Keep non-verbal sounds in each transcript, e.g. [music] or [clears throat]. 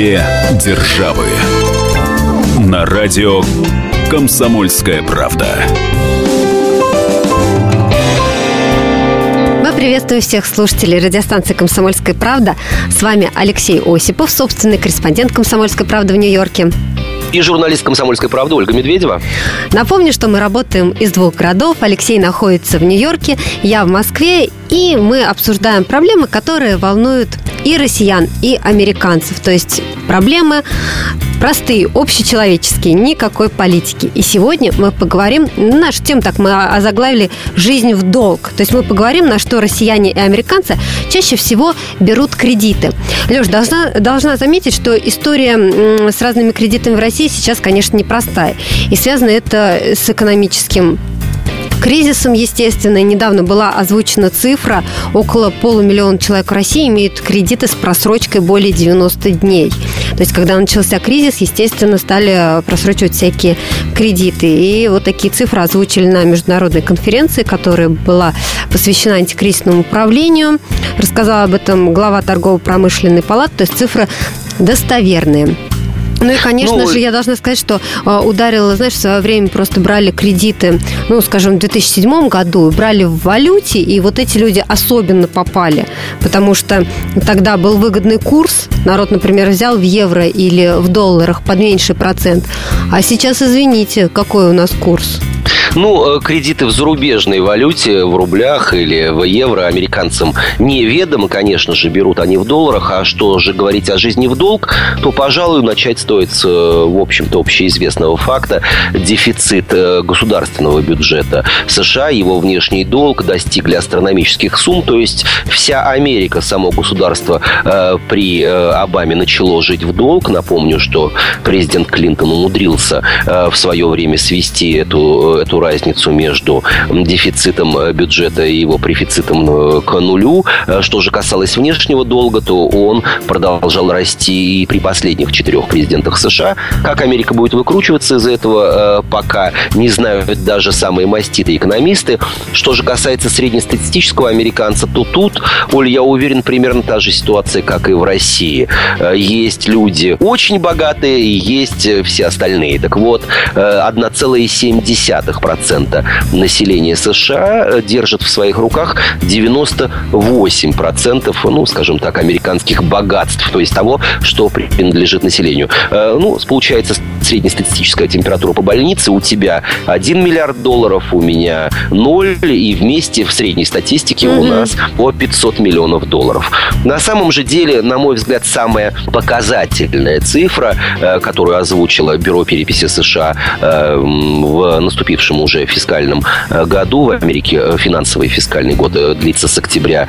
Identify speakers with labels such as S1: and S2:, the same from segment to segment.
S1: Две державы. На радио Комсомольская правда.
S2: Мы приветствуем всех слушателей радиостанции «Комсомольская правда». С вами Алексей Осипов, собственный корреспондент «Комсомольской правды» в Нью-Йорке.
S3: И журналист «Комсомольской правды» Ольга Медведева.
S2: Напомню, что мы работаем из двух городов. Алексей находится в Нью-Йорке, я в Москве. И мы обсуждаем проблемы, которые волнуют и россиян, и американцев. То есть проблемы простые, общечеловеческие, никакой политики. И сегодня мы поговорим, нашу тему так мы озаглавили «Жизнь в долг». То есть мы поговорим, на что россияне и американцы чаще всего берут кредиты. Леш, должна, должна заметить, что история с разными кредитами в России сейчас, конечно, непростая. И связано это с экономическим кризисом, естественно. И недавно была озвучена цифра. Около полумиллиона человек в России имеют кредиты с просрочкой более 90 дней. То есть, когда начался кризис, естественно, стали просрочивать всякие кредиты. И вот такие цифры озвучили на международной конференции, которая была посвящена антикризисному управлению. Рассказала об этом глава торгово-промышленной палаты. То есть цифры достоверные. Ну и, конечно ну, же, я должна сказать, что э, ударило, знаешь, в свое время просто брали кредиты, ну, скажем, в 2007 году, брали в валюте, и вот эти люди особенно попали, потому что тогда был выгодный курс, народ, например, взял в евро или в долларах под меньший процент, а сейчас, извините, какой у нас курс?
S3: Ну, э, кредиты в зарубежной валюте, в рублях или в евро американцам неведомо, конечно же, берут они в долларах. А что же говорить о жизни в долг, то, пожалуй, начать стоит с, э, в общем-то, общеизвестного факта. Дефицит э, государственного бюджета США, его внешний долг достигли астрономических сумм. То есть вся Америка, само государство при Обаме начало жить в долг. Напомню, что президент Клинтон умудрился в свое время свести эту, эту разницу между дефицитом э, бюджета и его префицитом э, к нулю. Э, что же касалось внешнего долга, то он продолжал расти и при последних четырех президентах США. Как Америка будет выкручиваться из этого, пока не знают даже самые маститые экономисты. Что же касается среднестатистического американца, то тут, Оль, я уверен, примерно та же ситуация, как и в России. Есть люди очень богатые, есть все остальные. Так вот, 1,7% 40% населения США держит в своих руках 98%, ну, скажем так, американских богатств, то есть того, что принадлежит населению. Э, ну, получается, среднестатистическая температура по больнице у тебя 1 миллиард долларов, у меня 0, и вместе в средней статистике mm-hmm. у нас по 500 миллионов долларов. На самом же деле, на мой взгляд, самая показательная цифра, э, которую озвучила Бюро переписи США э, в наступившем уже фискальном э, году. В Америке э, финансовый фискальный год э, длится с октября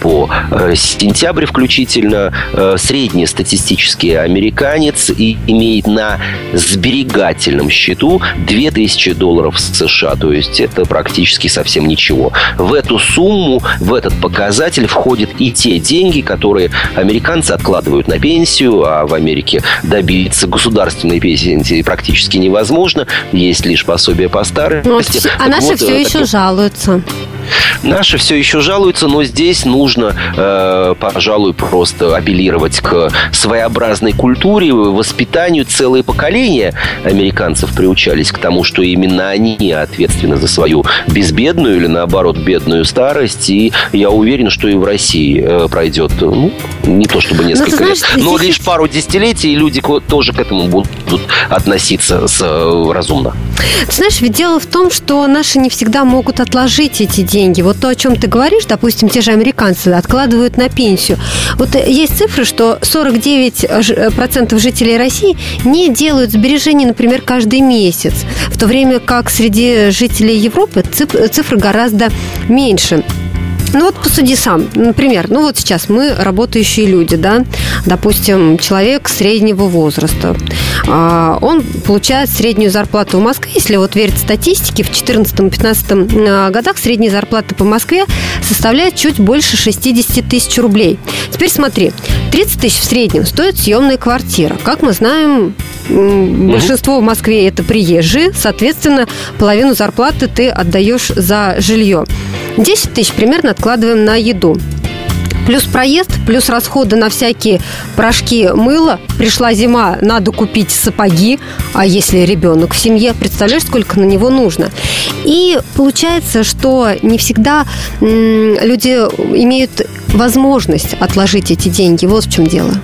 S3: по сентябрь включительно. Среднестатистический американец и имеет на сберегательном счету 2000 долларов США. То есть это практически совсем ничего. В эту сумму, в этот показатель входят и те деньги, которые американцы откладывают на пенсию, а в Америке добиться государственной пенсии практически невозможно. Есть лишь пособие по старым
S2: ну, а наши вот, все э, еще жалуются.
S3: Наши все еще жалуются, но здесь нужно, э, пожалуй, просто апеллировать к своеобразной культуре, воспитанию. Целые поколения американцев приучались к тому, что именно они ответственны за свою безбедную или, наоборот, бедную старость. И я уверен, что и в России э, пройдет, ну, не то чтобы ну, несколько знаешь, лет, но лишь пару десятилетий, и люди тоже к этому будут относиться с, э, разумно.
S2: Ты знаешь, ведь дело в том, что наши не всегда могут отложить эти деньги. Вот то, о чем ты говоришь, допустим, те же американцы откладывают на пенсию. Вот э, есть цифры, что 49% э, жителей России не делают сбережений, например, каждый месяц, в то время как среди жителей Европы цифры гораздо меньше. Ну вот посуди сам. Например, ну вот сейчас мы работающие люди, да, допустим, человек среднего возраста. А, он получает среднюю зарплату в Москве, если вот верить статистике, в 2014-2015 а, годах средняя зарплата по Москве составляет чуть больше 60 тысяч рублей. Теперь смотри, 30 тысяч в среднем стоит съемная квартира. Как мы знаем, большинство в Москве это приезжие, соответственно, половину зарплаты ты отдаешь за жилье. 10 тысяч примерно откладываем на еду. Плюс проезд, плюс расходы на всякие порошки мыла. Пришла зима, надо купить сапоги. А если ребенок в семье, представляешь, сколько на него нужно? И получается, что не всегда люди имеют возможность отложить эти деньги. Вот в чем дело.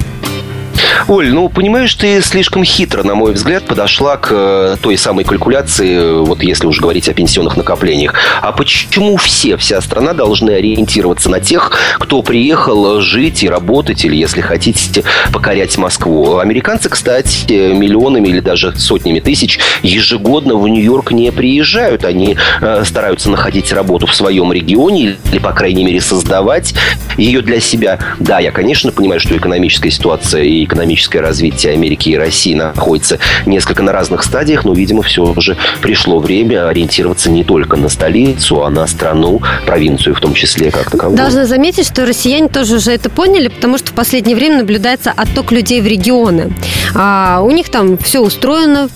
S3: Оль, ну, понимаешь, ты слишком хитро, на мой взгляд, подошла к э, той самой калькуляции, э, вот если уж говорить о пенсионных накоплениях. А почему все, вся страна должны ориентироваться на тех, кто приехал жить и работать, или, если хотите, покорять Москву? Американцы, кстати, миллионами или даже сотнями тысяч ежегодно в Нью-Йорк не приезжают. Они э, стараются находить работу в своем регионе или, по крайней мере, создавать ее для себя. Да, я, конечно, понимаю, что экономическая ситуация и экономическое развитие Америки и России находится несколько на разных стадиях, но, видимо, все же пришло время ориентироваться не только на столицу, а на страну, провинцию в том числе как таковую.
S2: Должна заметить, что россияне тоже уже это поняли, потому что в последнее время наблюдается отток людей в регионы. А у них там все устроено,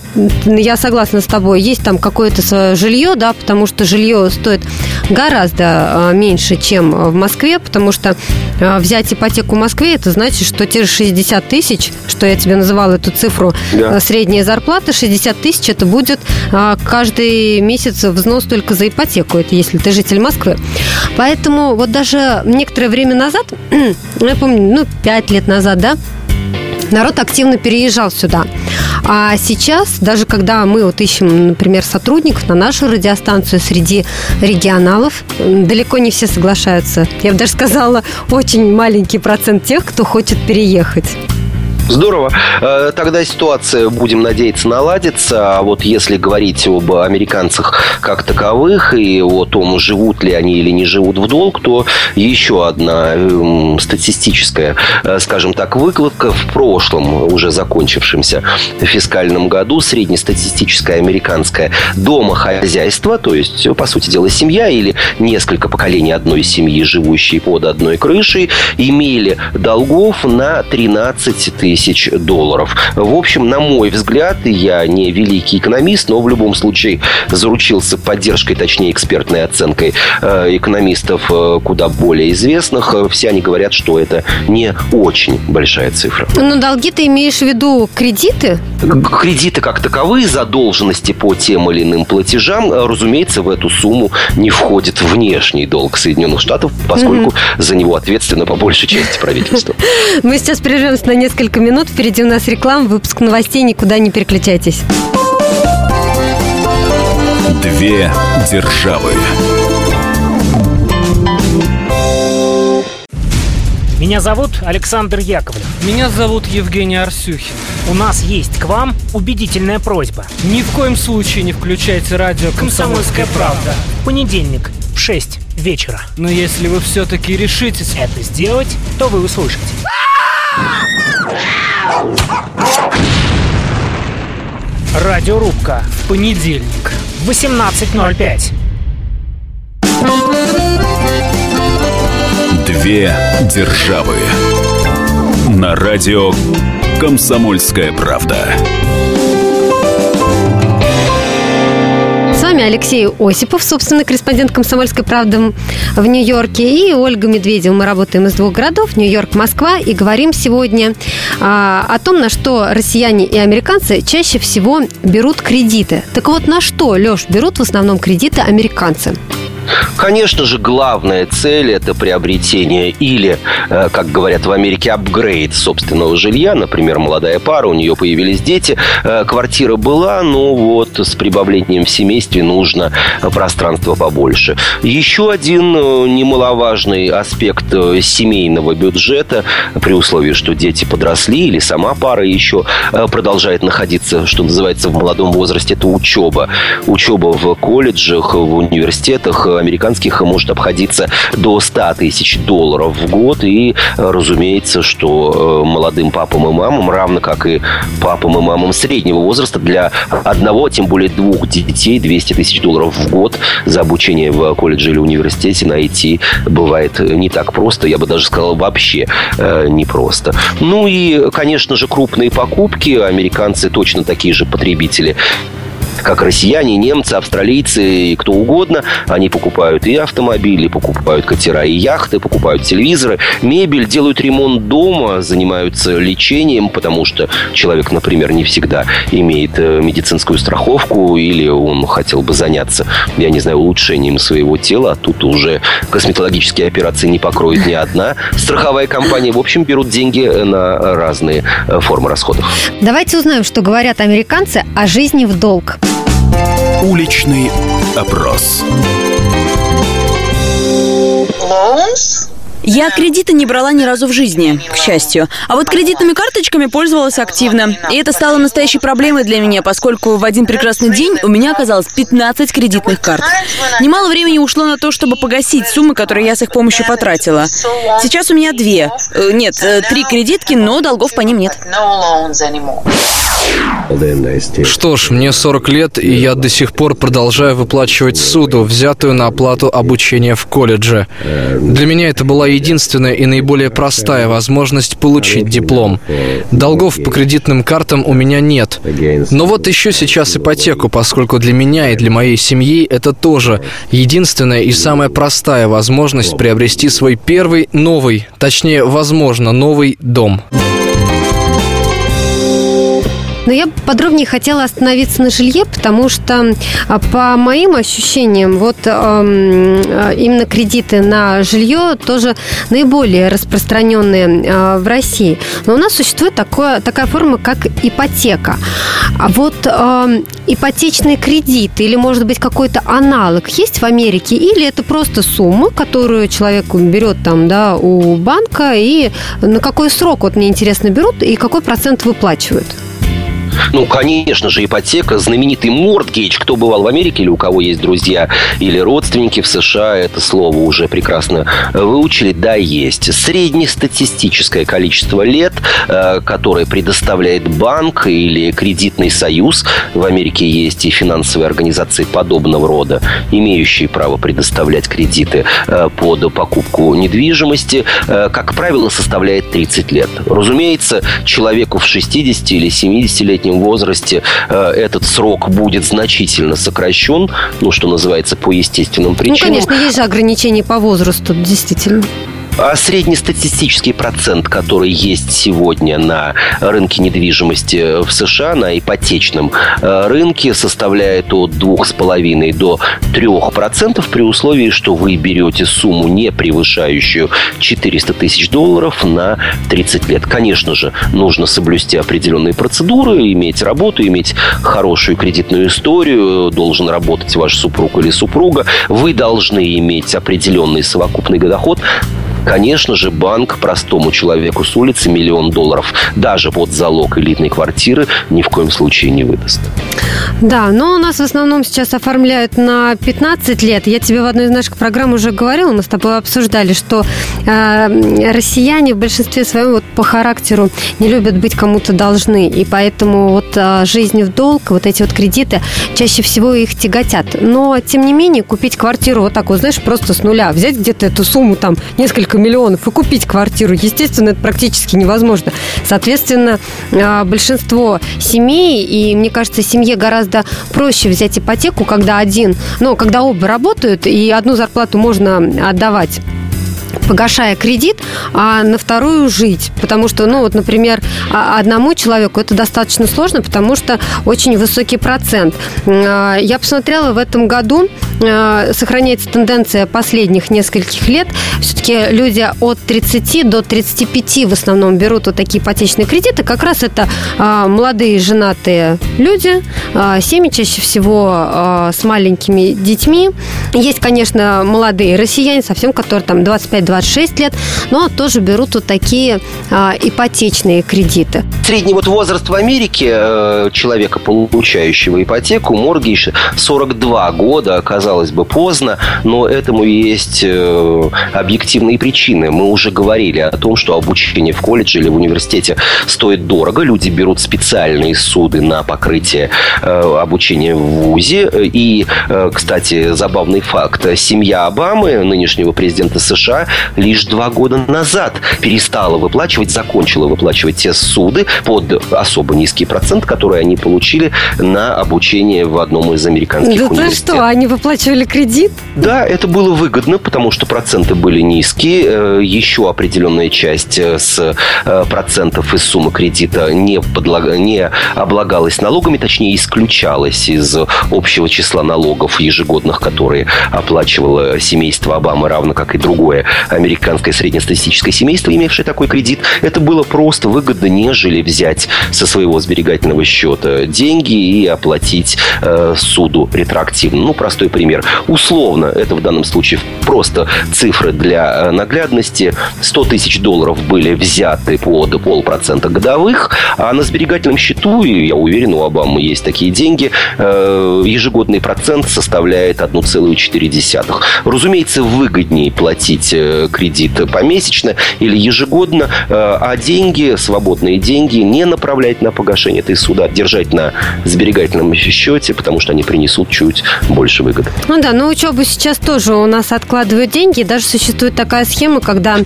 S2: я согласна с тобой, есть там какое-то жилье, да, потому что жилье стоит гораздо а, меньше, чем в Москве, потому что а, взять ипотеку в Москве, это значит, что те же 60 тысяч, что я тебе называла эту цифру, да. А, средняя зарплата, 60 тысяч, это будет каждый месяц взнос только за ипотеку, это если ты житель Москвы. Поэтому вот даже некоторое время назад, [clears throat] я помню, ну, 5 лет назад, да, народ активно переезжал сюда. А сейчас, даже когда мы вот ищем, например, сотрудников на нашу радиостанцию среди регионалов, далеко не все соглашаются. Я бы даже сказала, [laughs] очень маленький процент тех, кто хочет переехать.
S3: Здорово. Э, тогда ситуация, будем надеяться, наладится. А вот если говорить об американцах как таковых и о том, живут ли они или не живут в долг, то еще одна эм, статистическая, э, скажем так, выкладка в прошлом, уже закончившемся фискальном году, среднестатистическое американское домохозяйство, то есть, по сути дела, семья или несколько поколений одной семьи, живущие под одной крышей, имели долгов на 13 тысяч тысяч долларов. В общем, на мой взгляд, я не великий экономист, но в любом случае заручился поддержкой, точнее, экспертной оценкой э, экономистов э, куда более известных. Все они говорят, что это не очень большая цифра.
S2: Но долги ты имеешь в виду кредиты?
S3: Кредиты как таковые, задолженности по тем или иным платежам, э, разумеется, в эту сумму не входит внешний долг Соединенных Штатов, поскольку mm-hmm. за него ответственно по большей части правительство. [laughs]
S2: Мы сейчас прервемся на несколько минут минут. Впереди у нас реклама, выпуск новостей. Никуда не переключайтесь.
S1: Две державы.
S4: Меня зовут Александр Яковлев.
S5: Меня зовут Евгений Арсюхин.
S4: У нас есть к вам убедительная просьба.
S5: Ни в коем случае не включайте радио «Комсомольская, правда».
S4: В понедельник в 6 вечера.
S5: Но если вы все-таки решитесь
S4: это сделать, то вы услышите. Радиорубка.
S5: Понедельник.
S4: 18.05.
S1: Две державы. На радио «Комсомольская правда».
S2: Вами Алексей Осипов, собственно, корреспондент «Комсомольской правды» в Нью-Йорке, и Ольга Медведева. Мы работаем из двух городов, Нью-Йорк, Москва, и говорим сегодня а, о том, на что россияне и американцы чаще всего берут кредиты. Так вот, на что, Леш, берут в основном кредиты американцы?
S3: Конечно же, главная цель – это приобретение или, э, как говорят в Америке, апгрейд собственного жилья. Например, молодая пара, у нее появились дети, э, квартира была, но вот с прибавлением в семействе нужно пространство побольше. Еще один э, немаловажный аспект семейного бюджета, при условии, что дети подросли или сама пара еще продолжает находиться, что называется, в молодом возрасте, это учеба. Учеба в колледжах, в университетах, американских может обходиться до 100 тысяч долларов в год. И, разумеется, что э, молодым папам и мамам, равно как и папам и мамам среднего возраста, для одного, тем более двух детей 200 тысяч долларов в год за обучение в колледже или университете найти бывает не так просто. Я бы даже сказал, вообще э, непросто. Ну и, конечно же, крупные покупки. Американцы точно такие же потребители как россияне, немцы, австралийцы и кто угодно. Они покупают и автомобили, покупают катера и яхты, покупают телевизоры, мебель, делают ремонт дома, занимаются лечением, потому что человек, например, не всегда имеет э, медицинскую страховку или он хотел бы заняться, я не знаю, улучшением своего тела, а тут уже косметологические операции не покроет ни одна страховая компания. В общем, берут деньги на разные э, формы расходов.
S2: Давайте узнаем, что говорят американцы о жизни в долг.
S1: Уличный опрос.
S6: Я кредиты не брала ни разу в жизни, к счастью. А вот кредитными карточками пользовалась активно. И это стало настоящей проблемой для меня, поскольку в один прекрасный день у меня оказалось 15 кредитных карт. Немало времени ушло на то, чтобы погасить суммы, которые я с их помощью потратила. Сейчас у меня две. Э, нет, э, три кредитки, но долгов по ним нет.
S5: Что ж, мне 40 лет, и я до сих пор продолжаю выплачивать суду, взятую на оплату обучения в колледже. Для меня это была единственная и наиболее простая возможность получить диплом. Долгов по кредитным картам у меня нет. Но вот еще сейчас ипотеку, поскольку для меня и для моей семьи это тоже единственная и самая простая возможность приобрести свой первый новый, точнее, возможно, новый дом.
S2: Но я подробнее хотела остановиться на жилье, потому что а, по моим ощущениям, вот э, именно кредиты на жилье тоже наиболее распространенные э, в России. Но у нас существует такое, такая форма, как ипотека. А вот ипотечный кредит или, может быть, какой-то аналог есть в Америке? Или это просто сумма, которую человек берет там, да, у банка, и на какой срок, вот мне интересно, берут, и какой процент выплачивают?
S3: Ну, конечно же, ипотека, знаменитый мордгейдж. Кто бывал в Америке или у кого есть друзья или родственники в США, это слово уже прекрасно выучили. Да, есть. Среднестатистическое количество лет, э, которое предоставляет банк или кредитный союз. В Америке есть и финансовые организации подобного рода, имеющие право предоставлять кредиты э, под покупку недвижимости, э, как правило, составляет 30 лет. Разумеется, человеку в 60 или 70-летнем возрасте э, этот срок будет значительно сокращен, ну, что называется, по естественным причинам.
S2: Ну, конечно, есть же ограничения по возрасту, действительно.
S3: А среднестатистический процент, который есть сегодня на рынке недвижимости в США, на ипотечном э, рынке, составляет от 2,5 до 3% при условии, что вы берете сумму, не превышающую 400 тысяч долларов на 30 лет. Конечно же, нужно соблюсти определенные процедуры, иметь работу, иметь хорошую кредитную историю, должен работать ваш супруг или супруга, вы должны иметь определенный совокупный доход, Конечно же, банк простому человеку с улицы миллион долларов даже под залог элитной квартиры ни в коем случае не выдаст.
S2: Да, но у нас в основном сейчас оформляют на 15 лет. Я тебе в одной из наших программ уже говорила, мы с тобой обсуждали, что э, россияне в большинстве своем вот по характеру не любят быть кому-то должны, и поэтому вот э, жизнь в долг, вот эти вот кредиты чаще всего их тяготят. Но тем не менее купить квартиру вот так вот, знаешь, просто с нуля, взять где-то эту сумму там несколько миллионов и купить квартиру, естественно, это практически невозможно. Соответственно, э, большинство семей, и мне кажется, семье гораздо проще взять ипотеку, когда один, ну, когда оба работают, и одну зарплату можно отдавать погашая кредит, а на вторую жить. Потому что, ну вот, например, а, одному человеку это достаточно сложно, потому что очень высокий процент. А, я посмотрела, в этом году а, сохраняется тенденция последних нескольких лет. Все-таки люди от 30 до 35 в основном берут вот такие ипотечные кредиты. Как раз это молодые женатые люди, семьи чаще всего с маленькими детьми. Есть, конечно, молодые россияне, совсем, которые там 25-26 лет, но тоже берут вот такие ипотечные кредиты.
S3: Средний вот возраст в Америке э, человека, получающего ипотеку, моргиш 42 года, оказалось казалось бы, поздно, но этому есть э, объективные причины. Мы уже говорили о том, что обучение в колледже или в университете стоит дорого. Люди берут специальные суды на покрытие э, обучения в ВУЗе. И, э, кстати, забавный факт. Семья Обамы, нынешнего президента США, лишь два года назад перестала выплачивать, закончила выплачивать те суды под особо низкий процент, который они получили на обучение в одном из американских
S2: Да ты
S3: университетов.
S2: что, они выплачивали кредит?
S3: Да, это было выгодно, потому что проценты были низкие. Э, Еще определенная часть э, с э, процентов из суммы кредита не, подлага- не облагалась налогами, точнее, исключалась из общего числа налогов ежегодных, которые оплачивало семейство Обамы, равно как и другое американское среднестатистическое семейство, имевшее такой кредит. Это было просто выгодно, нежели взять со своего сберегательного счета деньги и оплатить э, суду ретроактивно. Ну, простой пример. Условно, это в данном случае просто цифры для э, наглядности. 100 тысяч долларов были взяты под полпроцента годовых, а на сберегательном счету, и я уверен, у Обамы есть такие деньги, э, ежегодный процент составляет 1,4. Разумеется, выгоднее платить э, кредит помесячно или ежегодно, а деньги, свободные деньги, не направлять на погашение этой суда, держать на сберегательном счете, потому что они принесут чуть больше выгоды.
S2: Ну да, на учебу сейчас тоже у нас откладывают деньги. Даже существует такая схема, когда,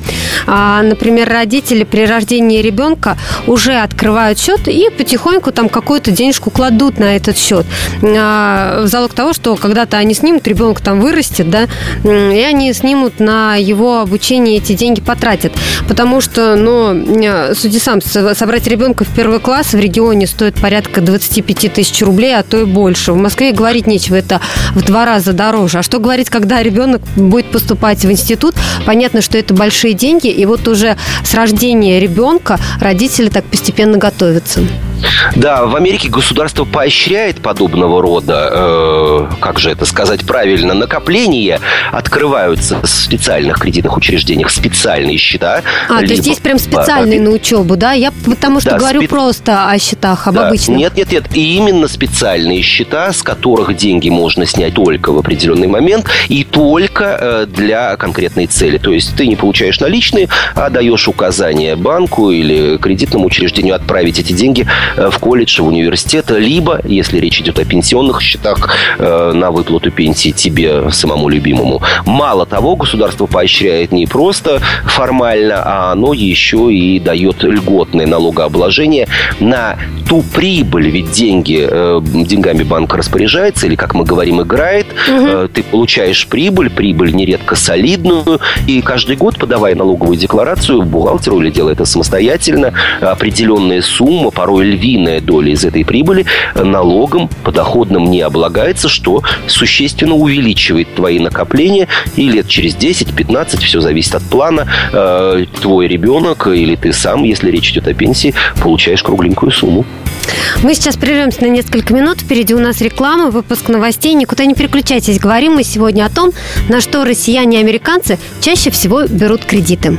S2: а, например, родители при рождении ребенка уже открывают счет и потихоньку там какую-то денежку кладут на этот счет. А, в залог того, что когда-то они снимут, ребенок там вырастет, да, и они снимут на его обучение эти деньги потратят. Потому что, ну, э, суди сам, собрать ребенка в первый класс в регионе стоит порядка 25 тысяч рублей, а то и больше. В Москве говорить нечего, это в два раза дороже. А что говорить, когда ребенок будет поступать в институт? Понятно, что это большие деньги, и вот уже с рождения ребенка родители так постепенно готовятся.
S3: Да, в Америке государство поощряет подобного рода, э, как же это сказать правильно, накопления. Открываются в специальных кредитных учреждениях специальные счета.
S2: А, то есть
S3: либо-
S2: есть прям специальные
S3: Да,
S2: на учебу, да? Я потому что
S3: Да,
S2: говорю
S3: спе-
S2: просто о счетах, об
S3: Да.
S2: обычных.
S3: Нет, нет, нет. И именно специальные счета, с которых деньги можно снять только в определенный момент и только э, для конкретной цели. То есть ты не получаешь наличные, а даешь указание банку или кредитному учреждению отправить эти деньги в колледж, в университет, либо, если речь идет о пенсионных счетах, э, на выплату пенсии тебе, самому любимому. Мало того, государство поощряет не просто формально, а оно еще и дает льготное налогообложение на ту прибыль, ведь деньги, э, деньгами банк распоряжается, или, как мы говорим, играет. Э, ты получаешь прибыль, прибыль нередко солидную, и каждый год, подавая налоговую декларацию бухгалтеру или делая это самостоятельно, определенная сумма, порой львиная доля из этой прибыли э, налогом подоходным не облагается, что существенно увеличивает твои накопления, и лет через 10-15, все зависит от плана, э, твой ребенок или ты сам, если речь идет о пенсии, получаешь кругленькую сумму.
S2: Мы сейчас прервемся на несколько минут. Впереди у нас реклама, выпуск новостей. Никуда не переключайтесь. Говорим мы сегодня о том, на что россияне и американцы чаще всего берут кредиты.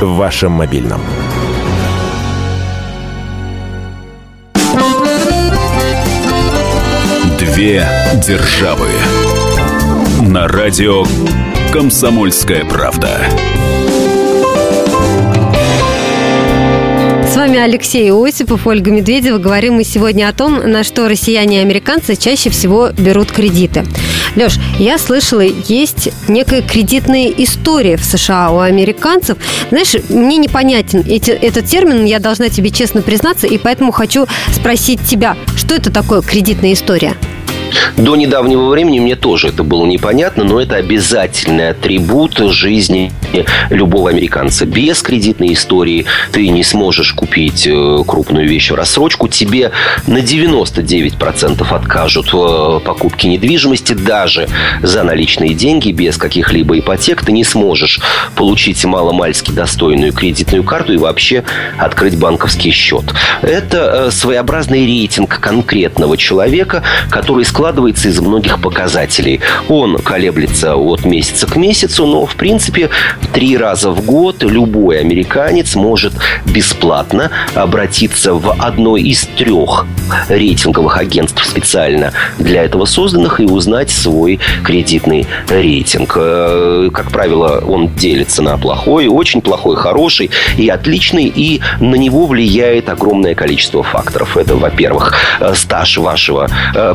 S7: В вашем мобильном.
S1: Две державы. На радио Комсомольская правда.
S2: С вами Алексей Осипов, Ольга Медведева. Говорим мы сегодня о том, на что россияне и американцы чаще всего берут кредиты. Леш, я слышала, есть некая кредитная история в США у американцев. Знаешь, мне непонятен эти, этот термин, я должна тебе честно признаться, и поэтому хочу спросить тебя, что это такое кредитная история?
S3: До недавнего времени мне тоже это было непонятно, но это обязательный атрибут жизни любого американца. Без кредитной истории ты не сможешь купить э, крупную вещь в рассрочку. Тебе на 99% откажут в покупке недвижимости. Даже за наличные деньги, без каких-либо ипотек, ты не сможешь получить маломальски достойную кредитную карту и вообще открыть банковский счет. Это э, своеобразный рейтинг конкретного человека, который складывается из многих показателей. Он колеблется от месяца к месяцу, но, в принципе, три раза в год любой американец может бесплатно обратиться в одно из трех рейтинговых агентств специально для этого созданных и узнать свой кредитный рейтинг. Э, как правило, он делится на плохой, очень плохой, хороший и отличный, и на него влияет огромное количество факторов. Это, во-первых, э, стаж вашего э,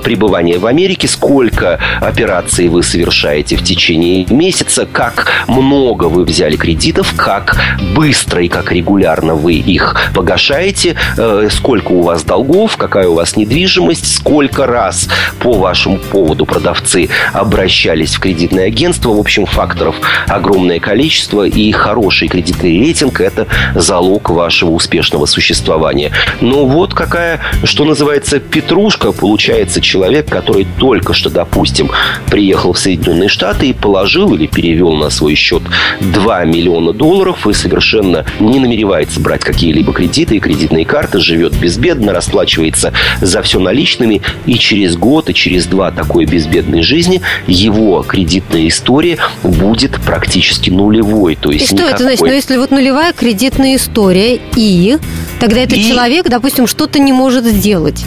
S3: пребывания в Америке, сколько операций вы совершаете в течение месяца, как много вы взяли кредитов, как быстро и как регулярно вы их погашаете, э, сколько у вас долгов, какая у вас недвижимость, сколько раз по вашему поводу продавцы обращались в кредитное агентство. В общем, факторов огромное количество, и хороший кредитный рейтинг – это залог вашего успешного существования. Но вот какая, что называется, петрушка, получается человек, который только что, допустим, приехал в Соединенные Штаты и положил или перевел на свой счет 2 миллиона долларов и совершенно не намеревается брать какие-либо кредиты и кредитные карты, живет безбедно, расплачивается за все наличными, и через год, и через два такой безбедной жизни его кредитная история будет практически нулевой. То есть
S2: и что
S3: никакой...
S2: это значит? Ну, если вот нулевая кредитная история, и тогда этот
S3: И-
S2: человек, допустим, что-то не может сделать.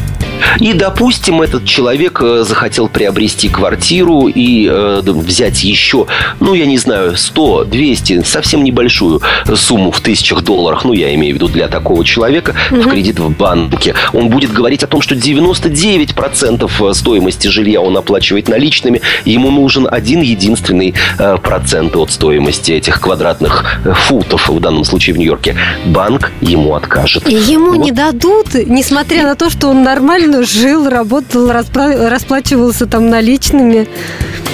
S3: И, допустим, этот человек э, захотел приобрести квартиру и э, взять еще, ну, я не знаю, 100, 200, совсем небольшую сумму в тысячах долларах, ну, я имею в виду для такого человека, в кредит в банке. Он будет говорить о том, что 99% стоимости жилья он оплачивает наличными, ему нужен один единственный э, процент от стоимости этих квадратных э, футов, в данном случае в Нью-Йорке. Банк ему откажет.
S2: И ему
S3: Вот
S2: не дадут, несмотря на то, что он нормально жил, работал, расплачивался там наличными.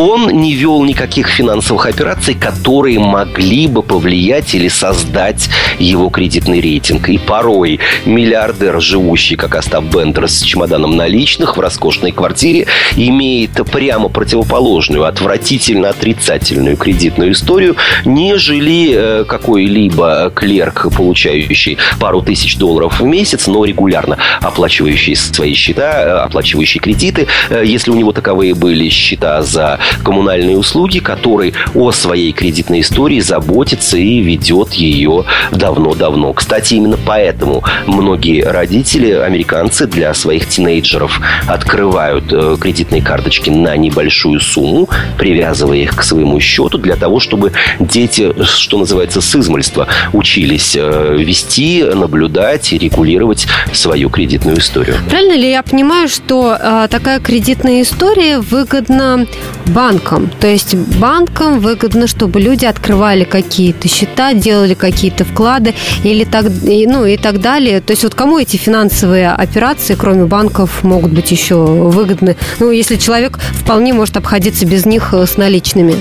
S3: Он не вел никаких финансовых операций, которые могли бы повлиять или создать его кредитный рейтинг. И порой миллиардер, живущий, как Остап Бендер, с чемоданом наличных в роскошной квартире, имеет прямо противоположную, отвратительно отрицательную кредитную историю, нежели э, какой-либо клерк, получающий пару тысяч долларов в месяц, но регулярно оплачивающий свои счета, э, оплачивающий кредиты, э, если у него таковые были счета за коммунальные услуги, который о своей кредитной истории заботится и ведет ее давно-давно. Кстати, именно поэтому многие родители, американцы, для своих тинейджеров открывают э, кредитные карточки на небольшую сумму, привязывая их к своему счету, для того, чтобы дети, что называется, с измольства учились э, вести, наблюдать и регулировать свою кредитную историю.
S2: Правильно ли я понимаю, что э, такая кредитная история выгодна банкам? То есть банкам выгодно, чтобы люди открывали какие-то счета, делали какие-то вклады или так, ну, и так далее. То есть вот кому эти финансовые операции, кроме банков, могут быть еще выгодны? Ну, если человек вполне может обходиться без них э, с наличными.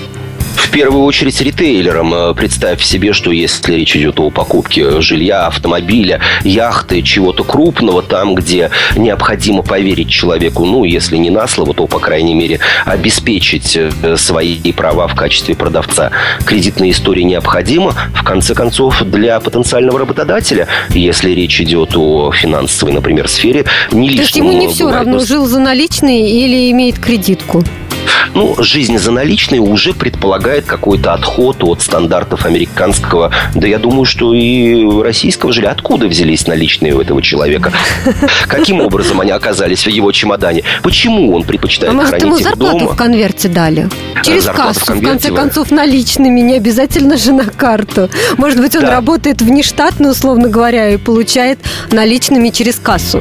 S3: В первую очередь ритейлерам. Э, Представь себе, что если речь идет о покупке жилья, автомобиля, яхты, чего-то крупного, там, где необходимо поверить человеку, ну, если не на слово, то, по крайней мере, обеспечить э, свои права в качестве продавца. Кредитная история необходима, в конце концов, для потенциального работодателя, если речь идет о финансовой, например, сфере, не
S2: То есть ему не
S3: лишним
S2: все
S3: бывает,
S2: равно, жил за наличные или имеет кредитку.
S3: Ну, жизнь за наличные уже предполагает какой-то отход от стандартов американского, да я думаю, что и российского жилья. Откуда взялись наличные у этого человека? Каким образом они оказались в его чемодане? Почему он предпочитает
S2: А может, ему
S3: хранить их
S2: зарплату
S3: дома?
S2: в конверте дали? Через
S3: Зарплату в
S2: кассу, в
S3: конверте
S2: конце концов, наличными, не обязательно же на карту. Может быть, он
S3: Да.
S2: работает внештатно, условно говоря, и получает наличными через кассу.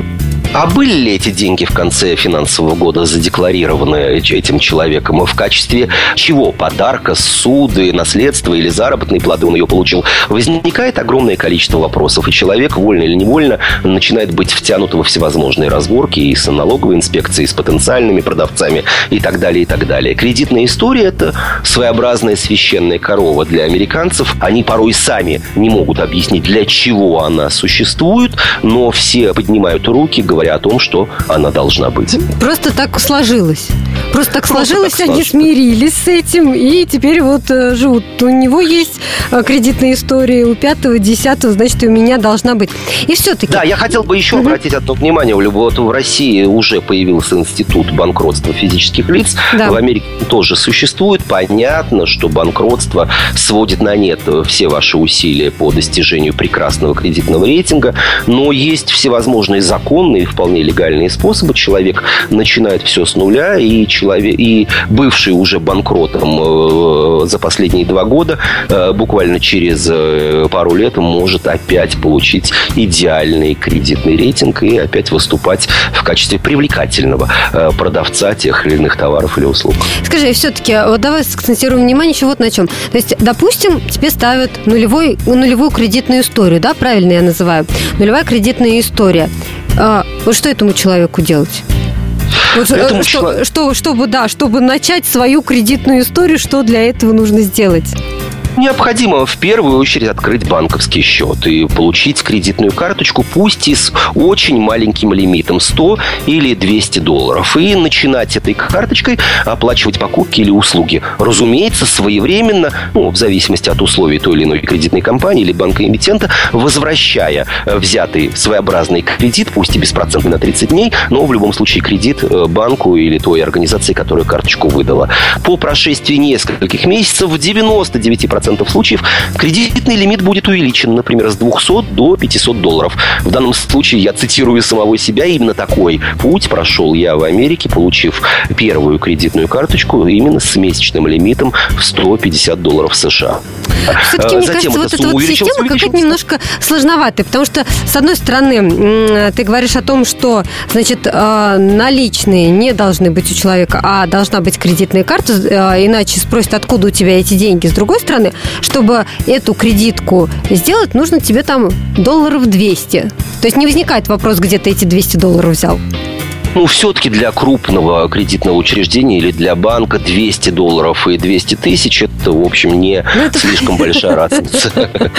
S3: А были ли эти деньги в конце финансового года задекларированы этим человеком? В качестве чего? Подарка, суды, наследства или заработные плоды он ее получил? Возникает огромное количество вопросов, и человек, вольно или невольно, начинает быть втянут во всевозможные разборки и с налоговой инспекцией, и с потенциальными продавцами и так далее, и так далее. Кредитная история – это своеобразная священная корова для американцев. Они порой сами не могут объяснить, для чего она существует, но все поднимают руки, говорят, говоря о том, что она должна быть.
S2: Просто так сложилось. Просто так Просто сложилось, так они смирились с этим и теперь вот э, живут. У него есть э, кредитная история, у пятого, десятого, значит, и у меня должна быть. И все-таки...
S3: Да, я хотел бы еще обратить одно внимание. Вот в России уже появился институт банкротства физических лиц. Да. В Америке тоже существует. Понятно, что банкротство сводит на нет все ваши усилия по достижению прекрасного кредитного рейтинга. Но есть всевозможные законные вполне легальные способы. Человек начинает все с нуля, и, человек, и бывший уже банкротом э, за последние два года э, буквально через э, пару лет может опять получить идеальный кредитный рейтинг и опять выступать в качестве привлекательного продавца тех или иных товаров или услуг.
S2: Скажи, все-таки, вот давай сакцентируем внимание еще вот на чем. То есть, допустим, тебе ставят нулевой, нулевую кредитную историю, да, правильно я называю? Нулевая кредитная история. Вот что этому человеку делать? Вот, этому что, человек... что, чтобы, да, чтобы начать свою кредитную историю, что для этого нужно сделать?
S3: Необходимо в первую очередь открыть банковский счет и получить кредитную карточку, пусть и с очень маленьким лимитом 100 или 200 долларов. И начинать этой карточкой оплачивать покупки или услуги. Разумеется, своевременно, ну, в зависимости от условий той или иной кредитной компании или банка-эмитента, возвращая взятый своеобразный кредит, пусть и беспроцентный на 30 дней, но в любом случае кредит э, банку или той организации, которая карточку выдала. По прошествии нескольких месяцев в 99% 50% случаев кредитный лимит будет увеличен, например, с 200 до 500 долларов. В данном случае я цитирую самого себя, именно такой путь прошел я в Америке, получив первую кредитную карточку именно с месячным лимитом в 150 долларов США.
S2: Все-таки, мне кажется, вот эта вот система какая-то немножко сложноватая, потому что, с одной стороны, ты говоришь о том, что, значит, а, наличные не должны быть у человека, а должна быть кредитная карта, а, иначе спросят, откуда у тебя эти деньги. С другой стороны, чтобы эту кредитку сделать, нужно тебе там долларов 200. То есть не возникает вопрос, где ты эти 200 долларов взял.
S3: Ну, все-таки для крупного кредитного учреждения или для банка 200 долларов и 200 тысяч – это, в общем, не ну, слишком [laughs] большая разница. [laughs]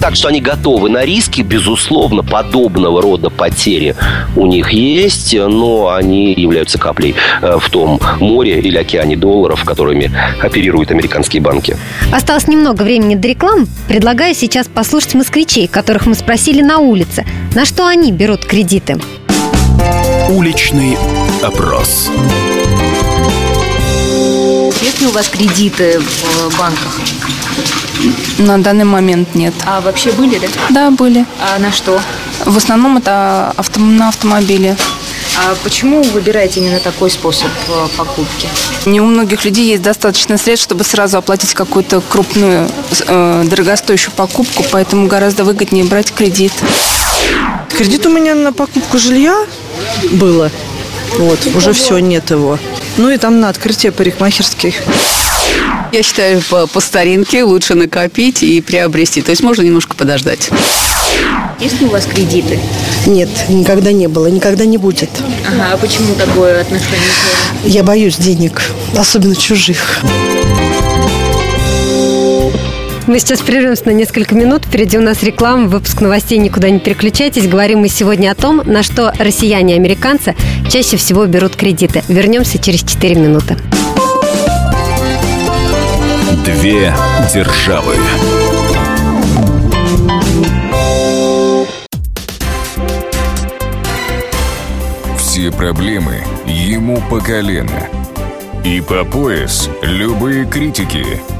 S3: Так что они готовы на риски, безусловно, подобного рода потери у них есть, но они являются каплей э, в том море или океане долларов, которыми оперируют американские банки.
S2: Осталось немного времени до реклам. Предлагаю сейчас послушать москвичей, которых мы спросили на улице, на что они берут кредиты.
S1: Уличный опрос.
S8: Есть ли у вас кредиты в банках?
S9: На данный момент нет.
S8: А вообще были, да?
S9: Да, были.
S8: А на что?
S9: В основном это авто, на автомобиле.
S8: А почему выбираете именно такой способ э, покупки?
S9: Не у многих людей есть достаточно средств, чтобы сразу оплатить какую-то крупную, э, дорогостоящую покупку, поэтому гораздо выгоднее брать кредит.
S10: Кредит у меня на покупку жилья было. Вот, уже все, нет его. Ну и там на открытие парикмахерских.
S11: Я считаю, по, по старинке лучше накопить и приобрести. То есть можно немножко подождать.
S8: Есть ли у вас кредиты?
S10: Нет, никогда не было, никогда не будет.
S8: Ага, а почему такое отношение?
S10: Я боюсь денег, особенно чужих.
S2: Мы сейчас прервемся на несколько минут. Впереди у нас реклама, выпуск новостей. Никуда не переключайтесь. Говорим мы сегодня о том, на что россияне и американцы чаще всего берут кредиты. Вернемся через 4 минуты.
S1: Две державы. Все проблемы ему по колено. И по пояс любые критики –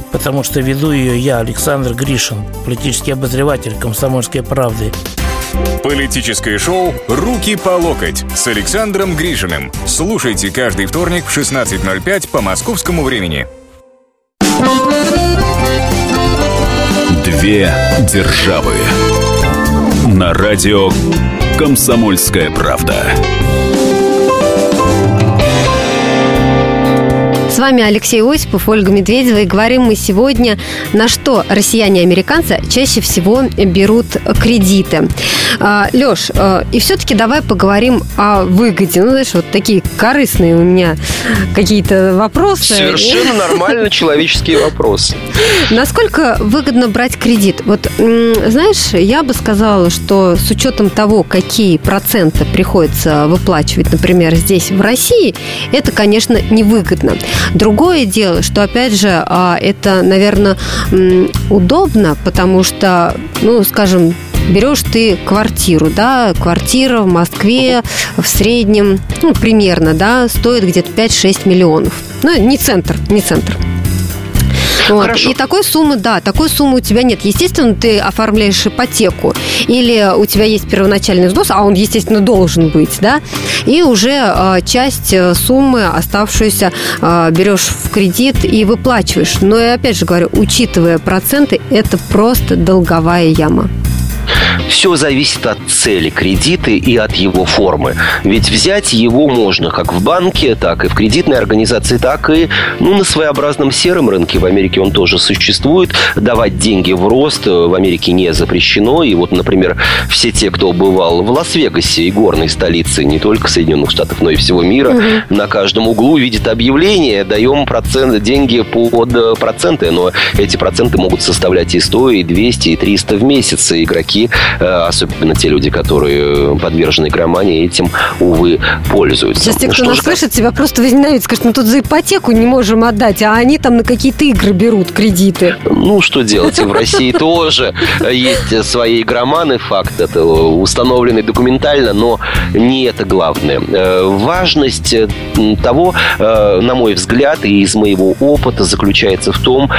S12: потому что веду ее я, Александр Гришин, политический обозреватель «Комсомольской правды».
S1: Политическое шоу «Руки по локоть» с Александром Гришиным. Слушайте каждый вторник в 16.05 по московскому времени.
S13: Две державы. На радио «Комсомольская правда».
S2: Вами Алексей Осипов, Ольга Медведева. И говорим мы сегодня, на что россияне и американцы чаще всего берут кредиты. А, Леш, а, и все-таки давай поговорим о выгоде. Ну, знаешь, вот такие корыстные у меня какие-то вопросы.
S3: Совершенно нормально [laughs] человеческие вопросы.
S2: Насколько выгодно брать кредит? Вот, знаешь, я бы сказала, что с учетом того, какие проценты приходится выплачивать, например, здесь, в России, это, конечно, невыгодно. Другое дело, что, опять же, а, это, наверное, удобно, потому что, ну, скажем, берешь ты квартиру, да, квартира в Москве в среднем, ну, примерно, да, стоит где-то 5-6 миллионов. Ну, не центр, не центр. Вот. Хорошо. И такой суммы, да, такой суммы у тебя нет. Естественно, ты оформляешь ипотеку. Или у тебя есть первоначальный взнос, а он, естественно, должен быть, да, и уже э, часть суммы оставшуюся э, берешь в кредит и выплачиваешь. Но я опять же говорю, учитывая проценты, это просто долговая яма.
S3: Все зависит от цели кредита и от его формы. Ведь взять его можно как в банке, так и в кредитной организации, так и ну, на своеобразном сером рынке. В Америке он тоже существует. Давать деньги в рост в Америке не запрещено. И вот, например, все те, кто бывал в Лас-Вегасе и горной столице не только Соединенных Штатов, но и всего мира, угу. на каждом углу видит объявление, даем процент, деньги под проценты, но эти проценты могут составлять и 100, и 200, и 300 в месяц. И игроки Э, особенно те люди, которые подвержены игромании, этим, увы, пользуются.
S2: Сейчас те, кто нас слышит, тебя просто возненавидят, скажут, мы тут за ипотеку не можем отдать, а они там на какие-то игры берут кредиты.
S3: Ну, что делать, в России [laughs] тоже есть свои игроманы, факт это установленный документально, но не это главное. Э, важность э, того, на мой взгляд, и из моего опыта заключается в том,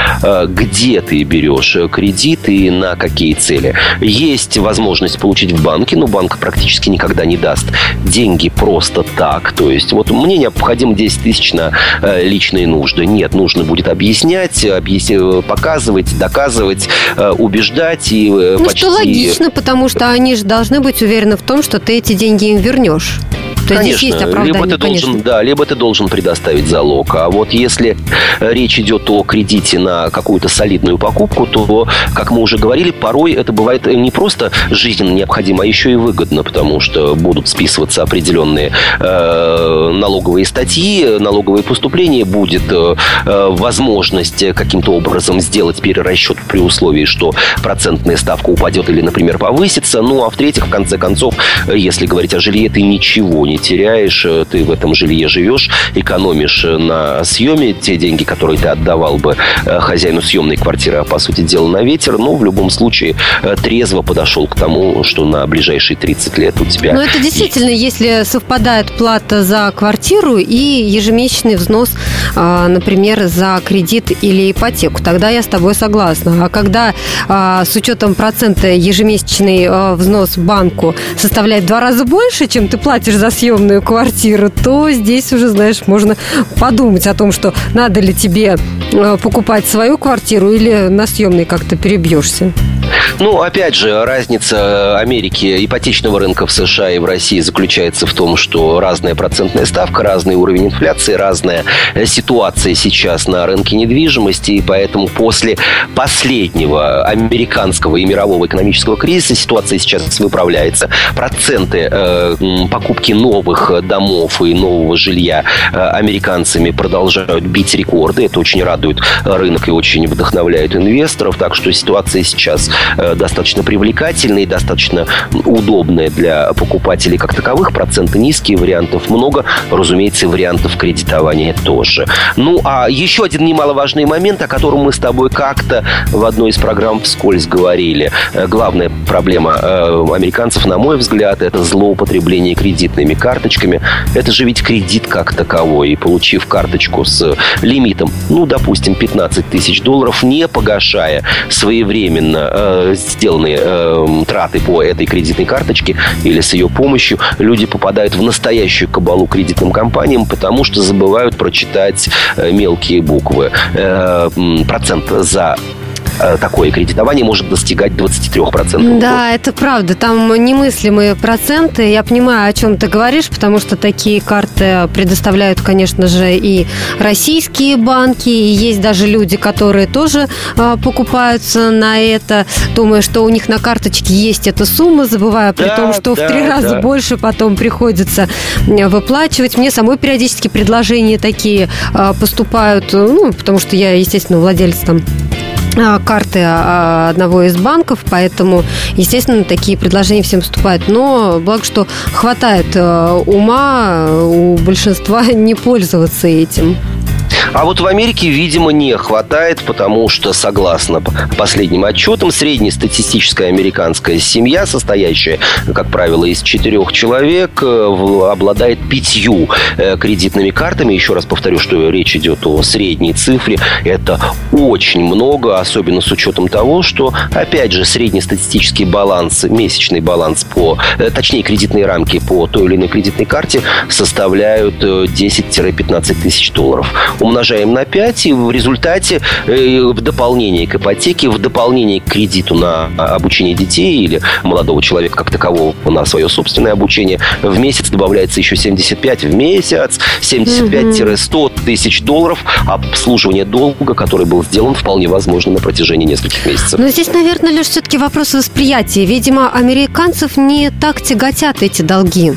S3: где ты берешь кредиты и на какие цели. Есть возможность получить в банке, но банк практически никогда не даст деньги просто так. То есть вот мне необходимо 10 тысяч на э, личные нужды. Нет, нужно будет объяснять, объяснять показывать, доказывать, э, убеждать и
S2: э, ну, почти... что логично, потому что они же должны быть уверены в том, что ты эти деньги им вернешь.
S3: То конечно, здесь есть оправдание, либо ты конечно. должен, да, либо ты должен предоставить залог. А вот если речь идет о кредите на какую-то солидную покупку, то, как мы уже говорили, порой это бывает не просто жизненно необходимо, а еще и выгодно, потому что будут списываться определенные э, налоговые статьи, налоговые поступления, будет э, возможность каким-то образом сделать перерасчет при условии, что процентная ставка упадет или, например, повысится. Ну, а в-третьих, в конце концов, если говорить о жилье, ты ничего не не теряешь, э, ты в этом жилье живешь, экономишь э, на съеме те деньги, которые ты отдавал бы э, хозяину съемной квартиры, а по сути дела на ветер, но в любом случае трезво подошел к тому, что на ближайшие 30 лет у тебя...
S2: Но это действительно, есть... если совпадает плата за квартиру и ежемесячный взнос, например, за кредит или ипотеку, тогда я с тобой согласна. А когда с учетом процента ежемесячный взнос банку составляет в два раза больше, чем ты платишь за съемную съемную квартиру, то здесь уже, знаешь, можно подумать о том, что надо ли тебе э, покупать свою квартиру или на съемной как-то перебьешься.
S3: Ну, опять же, разница Америки, ипотечного рынка в США и в России заключается в том, что разная процентная ставка, разный уровень инфляции, разная ситуация сейчас на рынке недвижимости, и поэтому после последнего американского и мирового экономического кризиса ситуация сейчас выправляется. Проценты э, покупки новых домов и нового жилья э, американцами продолжают бить рекорды. Это очень радует рынок и очень вдохновляет инвесторов. Так что ситуация сейчас э, достаточно привлекательные, достаточно удобные для покупателей как таковых. Проценты низкие, вариантов много. Разумеется, вариантов кредитования тоже. Ну, а еще один немаловажный момент, о котором мы с тобой как-то в одной из программ вскользь говорили. Э, главная проблема американцев, на мой взгляд, это злоупотребление кредитными карточками. Это же ведь кредит как таковой. И получив карточку с лимитом, ну, допустим, 15 тысяч долларов, не погашая своевременно э, сделанные э, траты по этой кредитной карточке или с ее помощью, люди попадают в настоящую кабалу кредитным компаниям, потому что забывают прочитать э, мелкие буквы. Э, процент за Э, такое кредитование может достигать 23%.
S2: Да, это правда. Там немыслимые проценты. Я понимаю, о чем ты говоришь, потому что такие карты предоставляют, конечно же, и российские банки. И есть даже люди, которые тоже э, покупаются на это, думая, что у них на карточке есть эта сумма, забывая при да, том, что да, в три раза да. больше потом приходится выплачивать. Мне самой периодически предложения такие э, поступают, ну, потому что я, естественно, владелец там карты а, одного из банков, поэтому, естественно, такие предложения всем поступают. Но благо, что хватает э, ума у большинства [laughs] не пользоваться этим.
S3: А вот в Америке, видимо, не хватает, потому что, согласно последним отчетам, среднестатистическая американская семья, состоящая, как правило, из четырех человек, э, обладает пятью э, кредитными картами. Еще раз повторю, что речь идет о средней цифре. Это очень много, особенно с учетом того, что, опять же, среднестатистический баланс, месячный баланс по, э, точнее, кредитные рамки по той или иной кредитной карте составляют 10-15 тысяч долларов умножаем на 5, и в результате э, в дополнение к ипотеке, в дополнение к кредиту на обучение детей или молодого человека как такового на свое собственное обучение, в месяц добавляется еще 75 в месяц, 75-100 тысяч долларов обслуживания долга, который был сделан вполне возможно на протяжении нескольких месяцев.
S2: Но здесь, наверное, лишь все-таки вопрос восприятия. Видимо, американцев не так тяготят эти долги.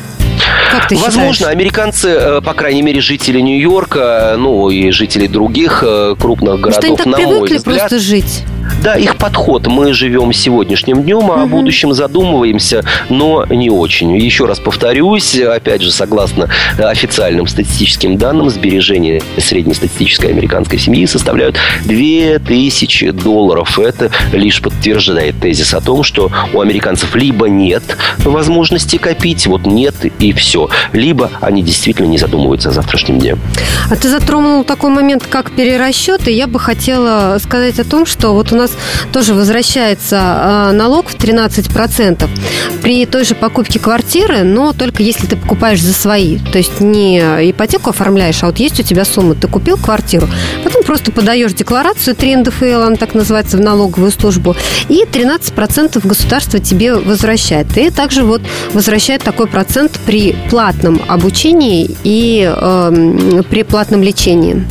S3: Как ты Возможно, считаешь? американцы, э, по крайней мере, жители Нью-Йорка, ну и жители других э, крупных городов, Может,
S2: они так
S3: на
S2: привыкли
S3: мой взгляд,
S2: просто жить?
S3: Да, их подход. Мы живем сегодняшним днем, а о будущем задумываемся, но не очень. Еще раз повторюсь, опять же, согласно официальным статистическим данным, сбережения среднестатистической американской семьи составляют 2000 долларов. Это лишь подтверждает тезис о том, что у американцев либо нет возможности копить, вот нет и все, либо они действительно не задумываются о завтрашнем дне.
S2: А ты затронул такой момент, как перерасчеты. Я бы хотела сказать о том, что вот у нас тоже возвращается а, налог в 13% при той же покупке квартиры, но только если ты покупаешь за свои. То есть не ипотеку оформляешь, а вот есть у тебя сумма, ты купил квартиру, потом просто подаешь декларацию 3 НДФЛ, она так называется, в налоговую службу, и 13% государство тебе возвращает. И также вот возвращает такой процент при платном обучении и э, при платном лечении.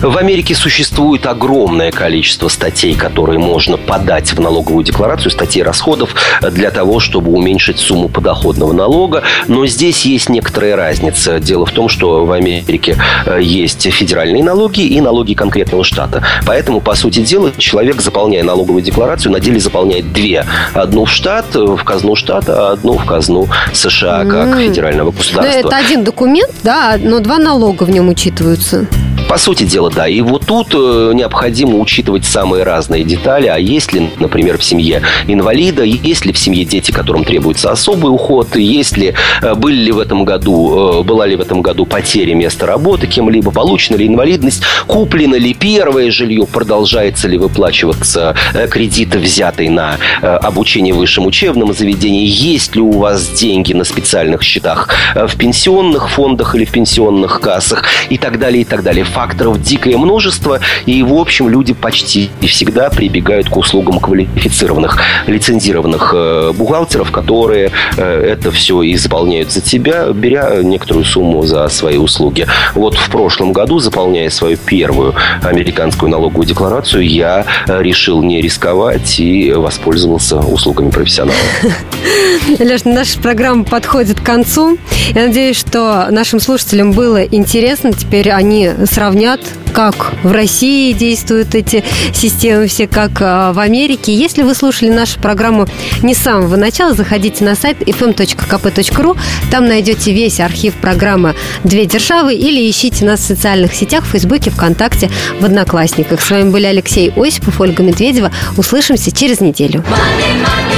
S3: В Америке существует огромное количество статей, которые можно подать в налоговую декларацию, статей расходов для того, чтобы уменьшить сумму подоходного налога. Но здесь есть некоторая разница. Дело в том, что в Америке э, есть федеральные налоги и налоги конкретного штата. Поэтому, по сути дела, человек, заполняя налоговую декларацию, на деле заполняет две. Одну в штат, в казну штата, а одну в казну США, как mm. федерального государства.
S2: Да, это один документ, да, но два налога в нем учитываются.
S3: По сути дела, да. И вот тут э, необходимо учитывать самые разные детали. А есть ли, например, в семье инвалида, есть ли в семье дети, которым требуется особый уход, есть ли, э, были ли в этом году, э, была ли в этом году потеря места работы кем-либо, получена ли инвалидность, куплено ли первое жилье, продолжается ли выплачиваться кредит, взятый на обучение в высшем учебном заведении, есть ли у вас деньги на специальных счетах в пенсионных фондах или в пенсионных кассах и так далее, и так далее факторов дикое множество, и, в общем, люди почти всегда прибегают к услугам квалифицированных, лицензированных э, бухгалтеров, которые э, это все исполняют за тебя, беря некоторую сумму за свои услуги. Вот в прошлом году, заполняя свою первую американскую налоговую декларацию, я э, решил не рисковать и воспользовался услугами профессионала. [laughs]
S2: Леш, наша программа подходит к концу. Я надеюсь, что нашим слушателям было интересно. Теперь они сравнят
S14: как в России действуют эти системы все, как а, в Америке. Если вы слушали нашу программу не с самого начала, заходите на сайт fm.kp.ru, там найдете весь архив программы «Две державы» или ищите нас в социальных сетях, в Фейсбуке, ВКонтакте, в Одноклассниках. С вами были Алексей Осипов, Ольга Медведева. Услышимся через неделю. Money, money,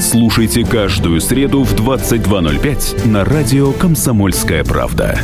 S13: Слушайте каждую среду в 22.05 на радио «Комсомольская правда».